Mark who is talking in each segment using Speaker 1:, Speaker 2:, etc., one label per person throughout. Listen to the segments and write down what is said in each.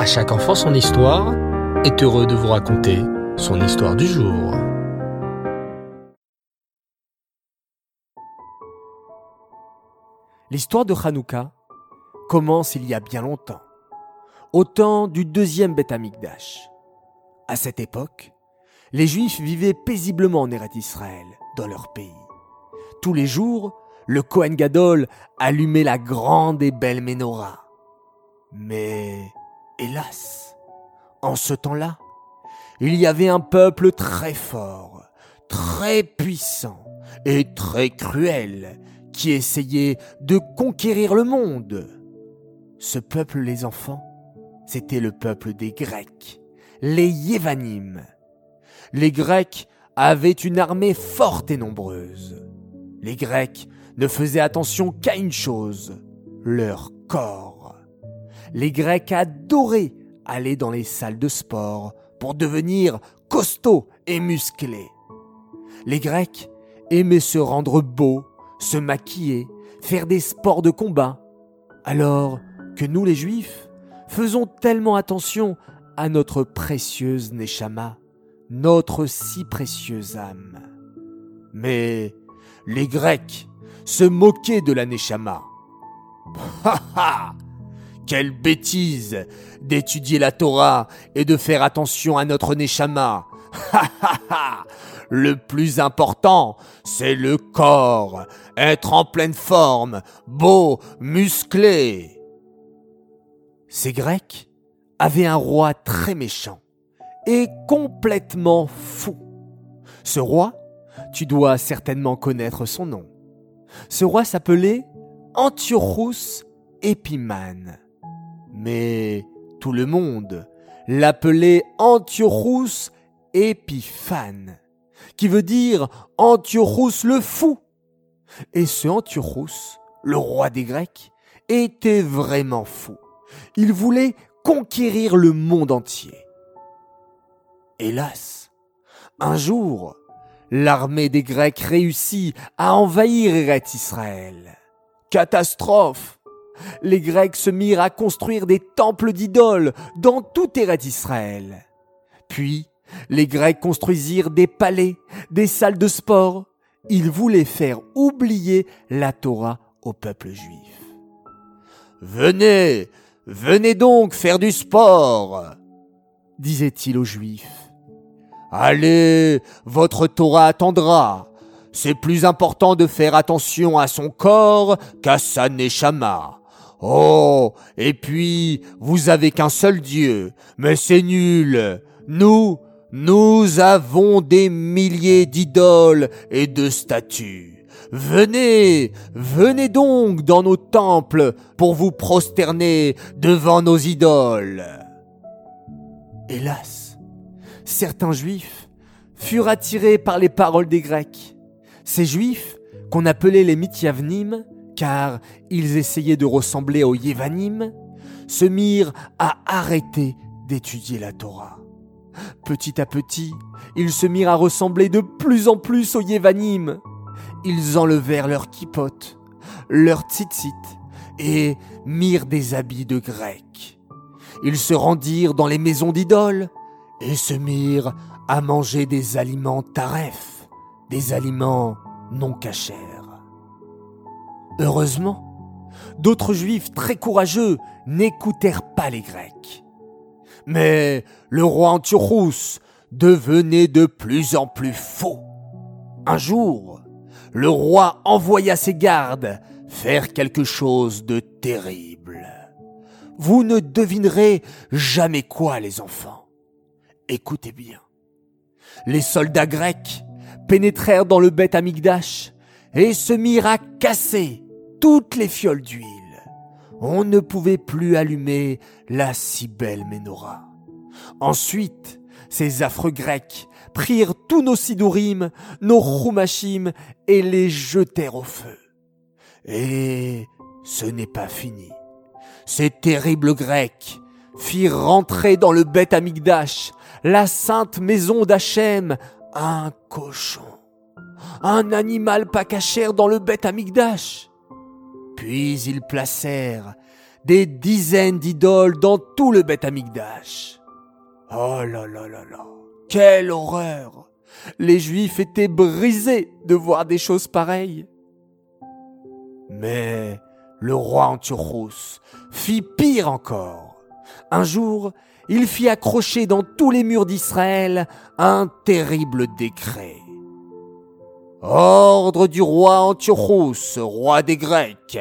Speaker 1: À chaque enfant son histoire est heureux de vous raconter son histoire du jour.
Speaker 2: L'histoire de Hanouka commence il y a bien longtemps, au temps du deuxième Beth Amikdash. À cette époque, les Juifs vivaient paisiblement en Eretz Israël, dans leur pays. Tous les jours, le Kohen Gadol allumait la grande et belle menorah. Mais, hélas, en ce temps-là, il y avait un peuple très fort, très puissant et très cruel qui essayait de conquérir le monde. Ce peuple, les enfants, c'était le peuple des Grecs, les Yévanim. Les Grecs avaient une armée forte et nombreuse. Les Grecs ne faisaient attention qu'à une chose, leur corps. Les Grecs adoraient aller dans les salles de sport pour devenir costauds et musclés. Les Grecs aimaient se rendre beaux, se maquiller, faire des sports de combat, alors que nous les Juifs faisons tellement attention à notre précieuse Neshama, notre si précieuse âme. Mais les Grecs se moquaient de la Neshama. Ha ha Quelle bêtise d'étudier la Torah et de faire attention à notre Neshama. Ha ha ha Le plus important, c'est le corps, être en pleine forme, beau, musclé. Ces Grecs avaient un roi très méchant et complètement fou. Ce roi, tu dois certainement connaître son nom. Ce roi s'appelait Antiochus Épimane. Mais tout le monde l'appelait Antiochus Épiphane, qui veut dire Antiochus le fou. Et ce Antiochus, le roi des Grecs, était vraiment fou. Il voulait conquérir le monde entier. Hélas, un jour, l'armée des Grecs réussit à envahir Eretz Israël. Catastrophe Les Grecs se mirent à construire des temples d'idoles dans tout Eretz Israël. Puis, les Grecs construisirent des palais, des salles de sport. Ils voulaient faire oublier la Torah au peuple juif. Venez, venez donc faire du sport, disait-il aux Juifs. Allez, votre Torah attendra. C'est plus important de faire attention à son corps qu'à sa neshama. Oh, et puis, vous avez qu'un seul Dieu, mais c'est nul. Nous, nous avons des milliers d'idoles et de statues. Venez, venez donc dans nos temples pour vous prosterner devant nos idoles. Hélas, certains juifs furent attirés par les paroles des Grecs. Ces juifs, qu'on appelait les Mithyavnim, car ils essayaient de ressembler aux Yévanim, se mirent à arrêter d'étudier la Torah. Petit à petit, ils se mirent à ressembler de plus en plus aux Yévanim. Ils enlevèrent leurs kippotes, leurs tzitzit, et mirent des habits de grecs. Ils se rendirent dans les maisons d'idoles et se mirent à manger des aliments taref, des aliments non cachers. Heureusement, d'autres juifs très courageux n'écoutèrent pas les Grecs. Mais le roi Antiochus devenait de plus en plus faux. Un jour, le roi envoya ses gardes faire quelque chose de terrible. Vous ne devinerez jamais quoi, les enfants. Écoutez bien. Les soldats grecs pénétrèrent dans le bête Amigdash et se mirent à casser toutes les fioles d'huile. On ne pouvait plus allumer la si belle menorah. Ensuite, ces affreux Grecs prirent tous nos sidourim, nos choumachim, et les jetèrent au feu. Et ce n'est pas fini. Ces terribles Grecs firent rentrer dans le bête Amigdash, la sainte maison d'Hachem, un cochon, un animal pas cachère dans le bête Amigdash. Puis ils placèrent des dizaines d'idoles dans tout le Beth Amikdash. Oh là là là là, quelle horreur Les Juifs étaient brisés de voir des choses pareilles. Mais le roi Antiochos fit pire encore. Un jour, il fit accrocher dans tous les murs d'Israël un terrible décret. Ordre du roi Antiochos, roi des Grecs.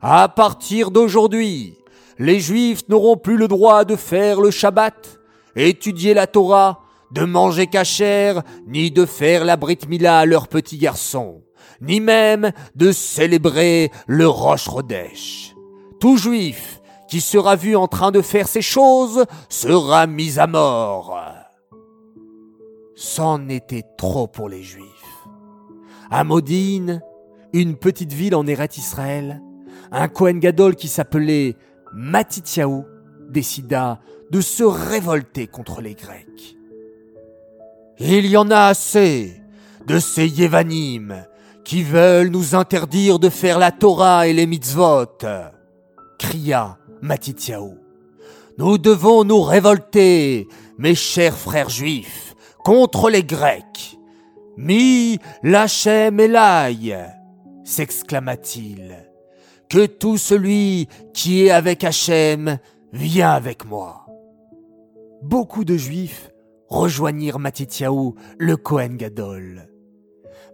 Speaker 2: À partir d'aujourd'hui, les Juifs n'auront plus le droit de faire le Shabbat, étudier la Torah, de manger cachère, ni de faire la Brit Mila à leurs petits garçons, ni même de célébrer le Rosh Chodesh. Tout Juif qui sera vu en train de faire ces choses sera mis à mort. C'en était trop pour les Juifs. À Modine, une petite ville en Eret Israël, un Kohen Gadol qui s'appelait Matityahu décida de se révolter contre les Grecs. Il y en a assez de ces Yévanim qui veulent nous interdire de faire la Torah et les mitzvot, cria Matityahu. Nous devons nous révolter, mes chers frères juifs, contre les Grecs. Mi lachem Elai, s'exclama-t-il. Que tout celui qui est avec Hachem vient avec moi. Beaucoup de juifs rejoignirent Matityahu, le Kohen Gadol.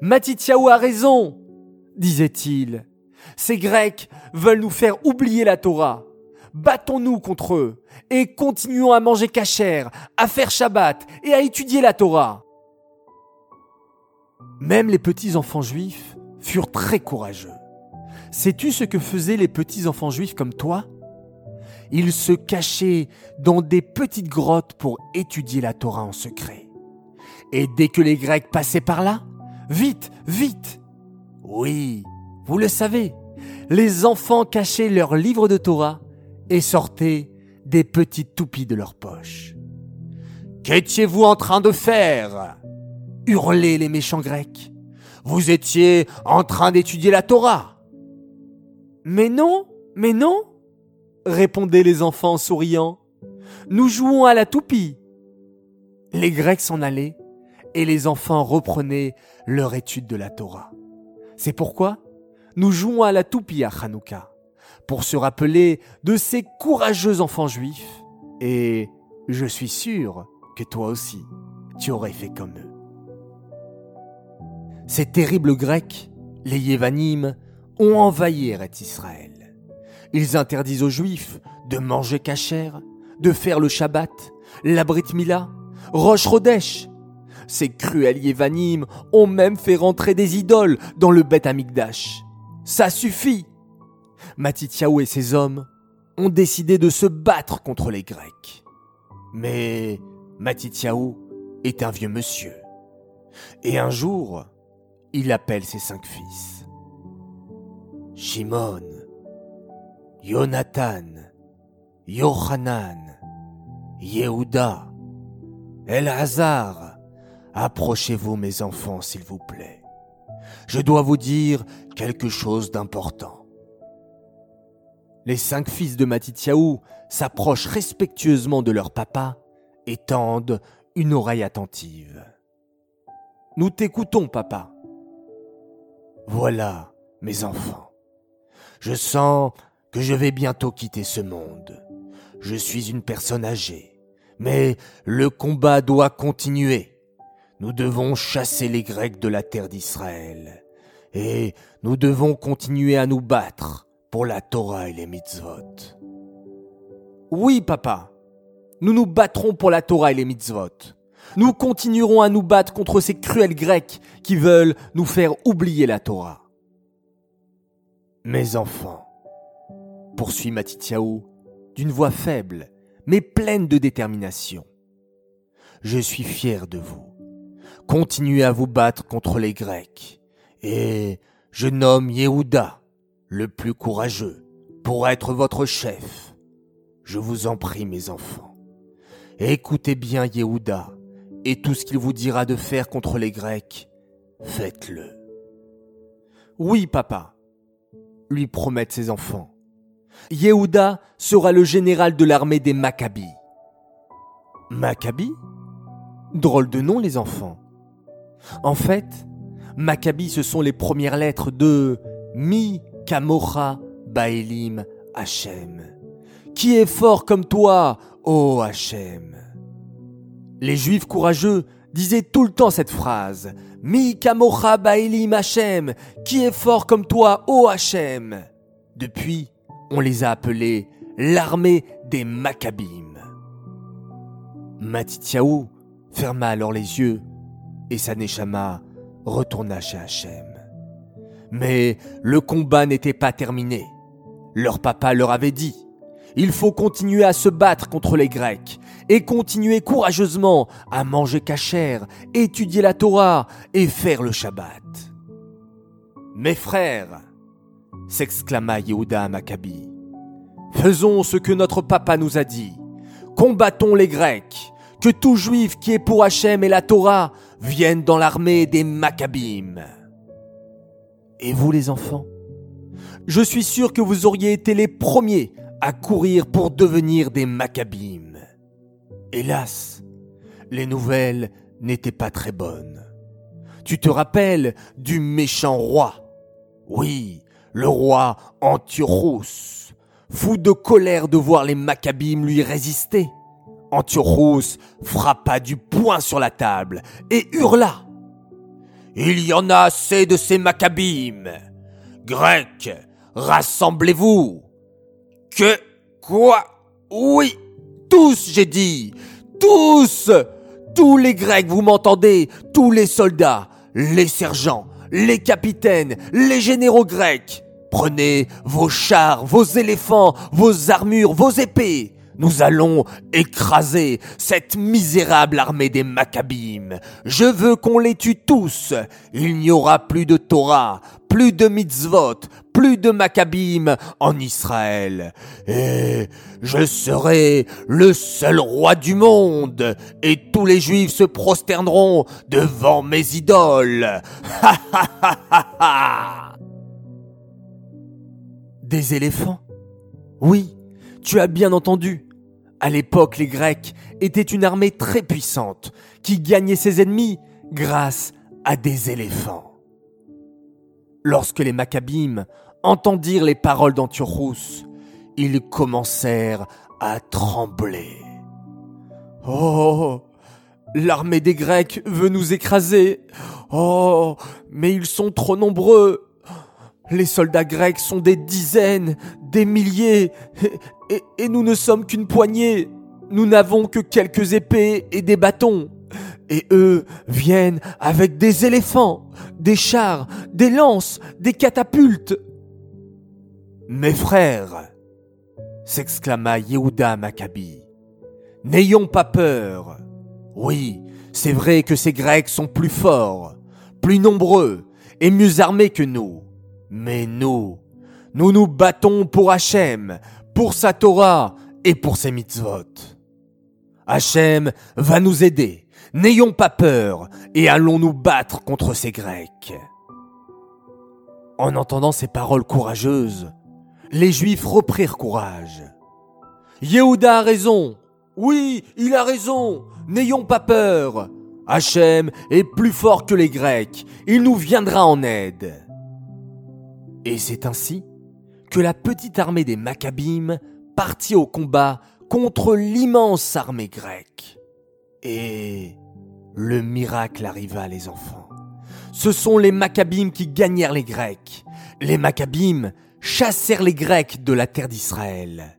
Speaker 2: Matityahu a raison, disait-il. Ces Grecs veulent nous faire oublier la Torah battons-nous contre eux et continuons à manger cachère, à faire Shabbat et à étudier la Torah. Même les petits enfants juifs furent très courageux. Sais-tu ce que faisaient les petits enfants juifs comme toi? Ils se cachaient dans des petites grottes pour étudier la Torah en secret. Et dès que les Grecs passaient par là, vite, vite Oui, vous le savez, les enfants cachaient leurs livres de Torah et sortaient des petites toupies de leur poche. Qu'étiez-vous en train de faire? Hurlaient les méchants grecs. Vous étiez en train d'étudier la Torah. Mais non, mais non, répondaient les enfants en souriant. Nous jouons à la toupie. Les Grecs s'en allaient et les enfants reprenaient leur étude de la Torah. C'est pourquoi nous jouons à la toupie à Hanouka pour se rappeler de ces courageux enfants juifs, et je suis sûr que toi aussi, tu aurais fait comme eux. Ces terribles Grecs, les Yévanim, ont envahi Eretz Israël. Ils interdisent aux Juifs de manger cachère, de faire le Shabbat, la Brit Mila, Rosh Rodesh. Ces cruels Yévanim ont même fait rentrer des idoles dans le Beth Amikdash. Ça suffit Matityahu et ses hommes ont décidé de se battre contre les Grecs. Mais Matityahu est un vieux monsieur. Et un jour, il appelle ses cinq fils. Shimon, Jonathan, Yohanan, Yehuda, Elazar, approchez-vous mes enfants s'il vous plaît. Je dois vous dire quelque chose d'important. Les cinq fils de Matityahu s'approchent respectueusement de leur papa et tendent une oreille attentive. Nous t'écoutons, papa. Voilà, mes enfants. Je sens que je vais bientôt quitter ce monde. Je suis une personne âgée, mais le combat doit continuer. Nous devons chasser les Grecs de la terre d'Israël, et nous devons continuer à nous battre pour la Torah et les mitzvot. Oui, papa. Nous nous battrons pour la Torah et les mitzvot. Nous continuerons à nous battre contre ces cruels Grecs qui veulent nous faire oublier la Torah. Mes enfants, poursuit Matityahu d'une voix faible, mais pleine de détermination. Je suis fier de vous. Continuez à vous battre contre les Grecs. Et je nomme Yehuda, le plus courageux, pour être votre chef. Je vous en prie, mes enfants. Écoutez bien Yehuda, et tout ce qu'il vous dira de faire contre les Grecs, faites-le. Oui, papa, lui promettent ses enfants. Yehuda sera le général de l'armée des Maccabis. Maccabis Drôle de nom, les enfants. En fait, Maccabis, ce sont les premières lettres de Mi Kamocha Baelim Hachem. Qui est fort comme toi, ô Hachem? Les Juifs courageux disaient tout le temps cette phrase. Mi Kamocha Baelim Hachem. Qui est fort comme toi, ô Hachem Depuis, on les a appelés l'armée des Maccabim. Matityahu ferma alors les yeux et sa Neshama retourna chez Hachem. Mais le combat n'était pas terminé. Leur papa leur avait dit, il faut continuer à se battre contre les Grecs et continuer courageusement à manger cachère, étudier la Torah et faire le Shabbat. Mes frères, s'exclama Yehuda Maccabi, faisons ce que notre papa nous a dit. Combattons les Grecs, que tout juif qui est pour Hachem et la Torah vienne dans l'armée des Maccabim. Et vous les enfants Je suis sûr que vous auriez été les premiers à courir pour devenir des Maccabim. Hélas, les nouvelles n'étaient pas très bonnes. Tu te rappelles du méchant roi? Oui, le roi Antiochus, fou de colère de voir les Maccabim lui résister. Antiochus frappa du poing sur la table et hurla. Il y en a assez de ces Maccabim. Grecs, rassemblez-vous. Que quoi? Oui, tous, j'ai dit. Tous. Tous les Grecs, vous m'entendez? Tous les soldats, les sergents, les capitaines, les généraux grecs. Prenez vos chars, vos éléphants, vos armures, vos épées. Nous allons écraser cette misérable armée des Maccabim. Je veux qu'on les tue tous. Il n'y aura plus de Torah, plus de mitzvot, plus de Maccabim en Israël. Et je serai le seul roi du monde, et tous les juifs se prosterneront devant mes idoles. Ha Des éléphants? Oui, tu as bien entendu. À l'époque, les Grecs étaient une armée très puissante qui gagnait ses ennemis grâce à des éléphants. Lorsque les Maccabim entendirent les paroles d'Antiochus, ils commencèrent à trembler. Oh, l'armée des Grecs veut nous écraser. Oh, mais ils sont trop nombreux. Les soldats grecs sont des dizaines, des milliers, et, nous ne sommes qu'une poignée. Nous n'avons que quelques épées et des bâtons. Et eux viennent avec des éléphants, des chars, des lances, des catapultes. Mes frères, s'exclama Yehuda Maccabi, n'ayons pas peur. Oui, c'est vrai que ces Grecs sont plus forts, plus nombreux et mieux armés que nous. Mais nous, nous nous battons pour Hachem, pour sa Torah et pour ses mitzvot. Hachem va nous aider. N'ayons pas peur et allons nous battre contre ces Grecs. En entendant ces paroles courageuses, les Juifs reprirent courage. Yehuda a raison. Oui, il a raison. N'ayons pas peur. Hachem est plus fort que les Grecs. Il nous viendra en aide. Et c'est ainsi que la petite armée des Maccabim partit au combat contre l'immense armée grecque. Et le miracle arriva, les enfants. Ce sont les Maccabim qui gagnèrent les Grecs. Les Maccabim chassèrent les Grecs de la terre d'Israël.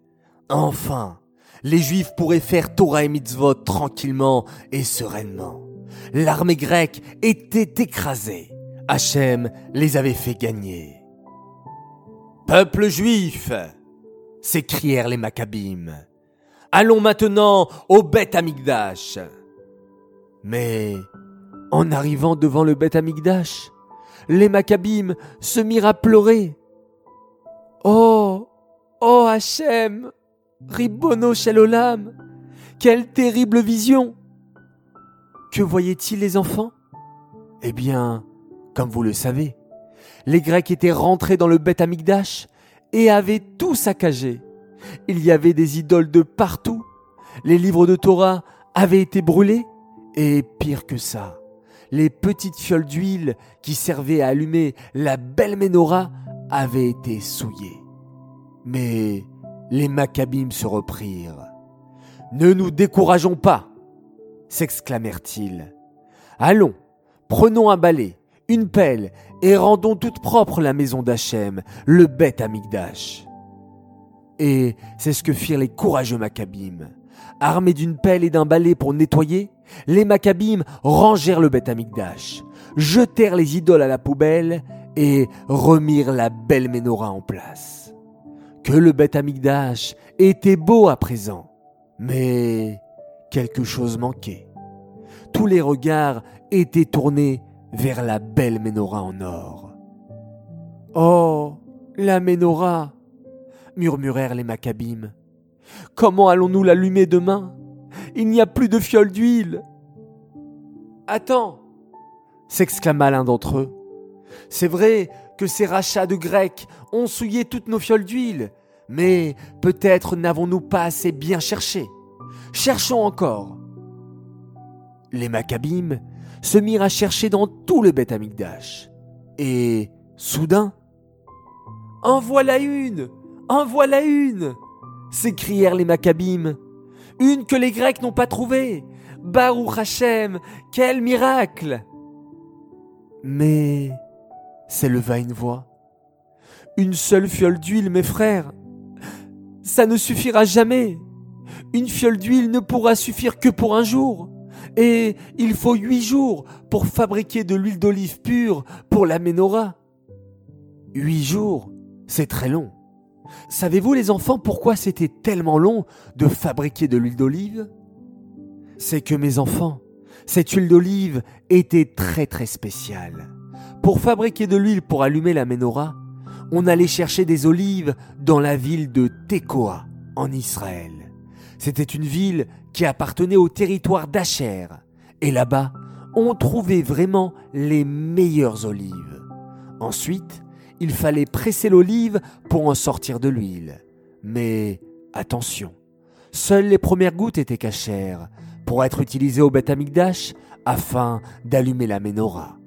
Speaker 2: Enfin, les Juifs pourraient faire Torah et Mitzvot tranquillement et sereinement. L'armée grecque était écrasée. Hachem les avait fait gagner. Peuple juif s'écrièrent les Maccabim. Allons maintenant au Beth Amigdash. Mais en arrivant devant le Beth Amigdash, les Maccabim se mirent à pleurer. Hachem, Ribono Shelolam, quelle terrible vision Que voyaient-ils les enfants? Eh bien, comme vous le savez, les Grecs étaient rentrés dans le Beth Amigdash et avaient tout saccagé. Il y avait des idoles de partout. Les livres de Torah avaient été brûlés. Et pire que ça, les petites fioles d'huile qui servaient à allumer la belle menorah avaient été souillées. Mais les Maccabim se reprirent. Ne nous décourageons pas, s'exclamèrent-ils. Allons, prenons un balai, une pelle, et rendons toute propre la maison d'Hachem, le bête Amigdash. Et c'est ce que firent les courageux Maccabim. Armés d'une pelle et d'un balai pour nettoyer, les Maccabim rangèrent le bête Amigdash, jetèrent les idoles à la poubelle et remirent la belle menorah en place. Que le bête Amigdash était beau à présent, mais quelque chose manquait. Tous les regards étaient tournés vers la belle menorah en or. Oh, la menorah murmurèrent les Maccabim. Comment allons-nous l'allumer demain? Il n'y a plus de fiole d'huile. Attends s'exclama l'un d'entre eux. C'est vrai que ces rachats de Grecs ont souillé toutes nos fioles d'huile, mais peut-être n'avons-nous pas assez bien cherché. Cherchons encore. Les Maccabim se mirent à chercher dans tout le Beth Amikdash. Et, soudain, En voilà une En voilà une s'écrièrent les Maccabim. Une que les Grecs n'ont pas trouvée Baruch Hashem Quel miracle Mais s'éleva une voix. Une seule fiole d'huile, mes frères Ça ne suffira jamais Une fiole d'huile ne pourra suffire que pour un jour et il faut huit jours pour fabriquer de l'huile d'olive pure pour la menorah. Huit jours, c'est très long. Savez-vous les enfants pourquoi c'était tellement long de fabriquer de l'huile d'olive? C'est que mes enfants, cette huile d'olive était très très spéciale. Pour fabriquer de l'huile pour allumer la menorah, on allait chercher des olives dans la ville de Tekoa, en Israël. C'était une ville qui appartenait au territoire d'Acher. Et là-bas, on trouvait vraiment les meilleures olives. Ensuite, il fallait presser l'olive pour en sortir de l'huile. Mais attention, seules les premières gouttes étaient cachères pour être utilisées au Beth afin d'allumer la menorah.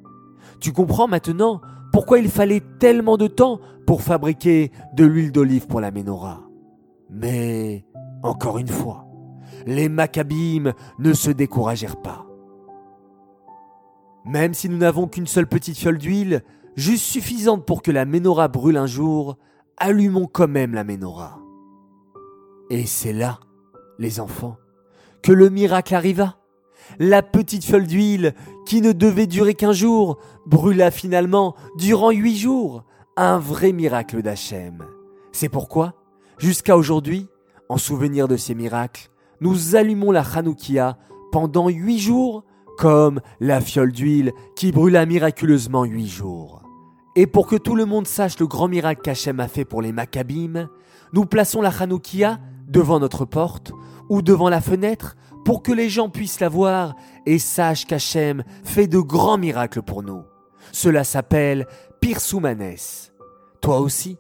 Speaker 2: Tu comprends maintenant pourquoi il fallait tellement de temps pour fabriquer de l'huile d'olive pour la menorah. Mais encore une fois, les Maccabim ne se découragèrent pas. Même si nous n'avons qu'une seule petite fiole d'huile, juste suffisante pour que la menorah brûle un jour, allumons quand même la menorah. Et c'est là, les enfants, que le miracle arriva. La petite fiole d'huile, qui ne devait durer qu'un jour, brûla finalement durant huit jours. Un vrai miracle d'Hachem. C'est pourquoi, jusqu'à aujourd'hui, en souvenir de ces miracles, nous allumons la Hanoukia pendant huit jours, comme la fiole d'huile qui brûla miraculeusement huit jours. Et pour que tout le monde sache le grand miracle qu'Hachem a fait pour les Maccabim, nous plaçons la Hanoukia devant notre porte ou devant la fenêtre pour que les gens puissent la voir et sachent qu'Hachem fait de grands miracles pour nous. Cela s'appelle Pirsoumanes. Toi aussi,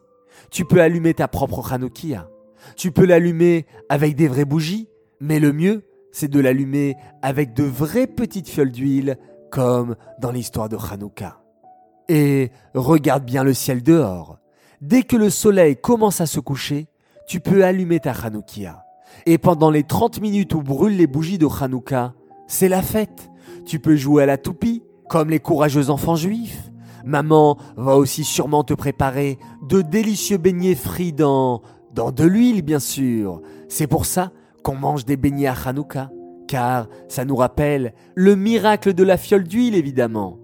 Speaker 2: tu peux allumer ta propre Hanoukia. Tu peux l'allumer avec des vraies bougies, mais le mieux, c'est de l'allumer avec de vraies petites fioles d'huile, comme dans l'histoire de Hanouka. Et regarde bien le ciel dehors. Dès que le soleil commence à se coucher, tu peux allumer ta Hanoukia. Et pendant les 30 minutes où brûlent les bougies de Hanouka, c'est la fête. Tu peux jouer à la toupie, comme les courageux enfants juifs. Maman va aussi sûrement te préparer de délicieux beignets frits dans dans de l'huile bien sûr. C'est pour ça qu'on mange des beignets à Hanouka, car ça nous rappelle le miracle de la fiole d'huile évidemment.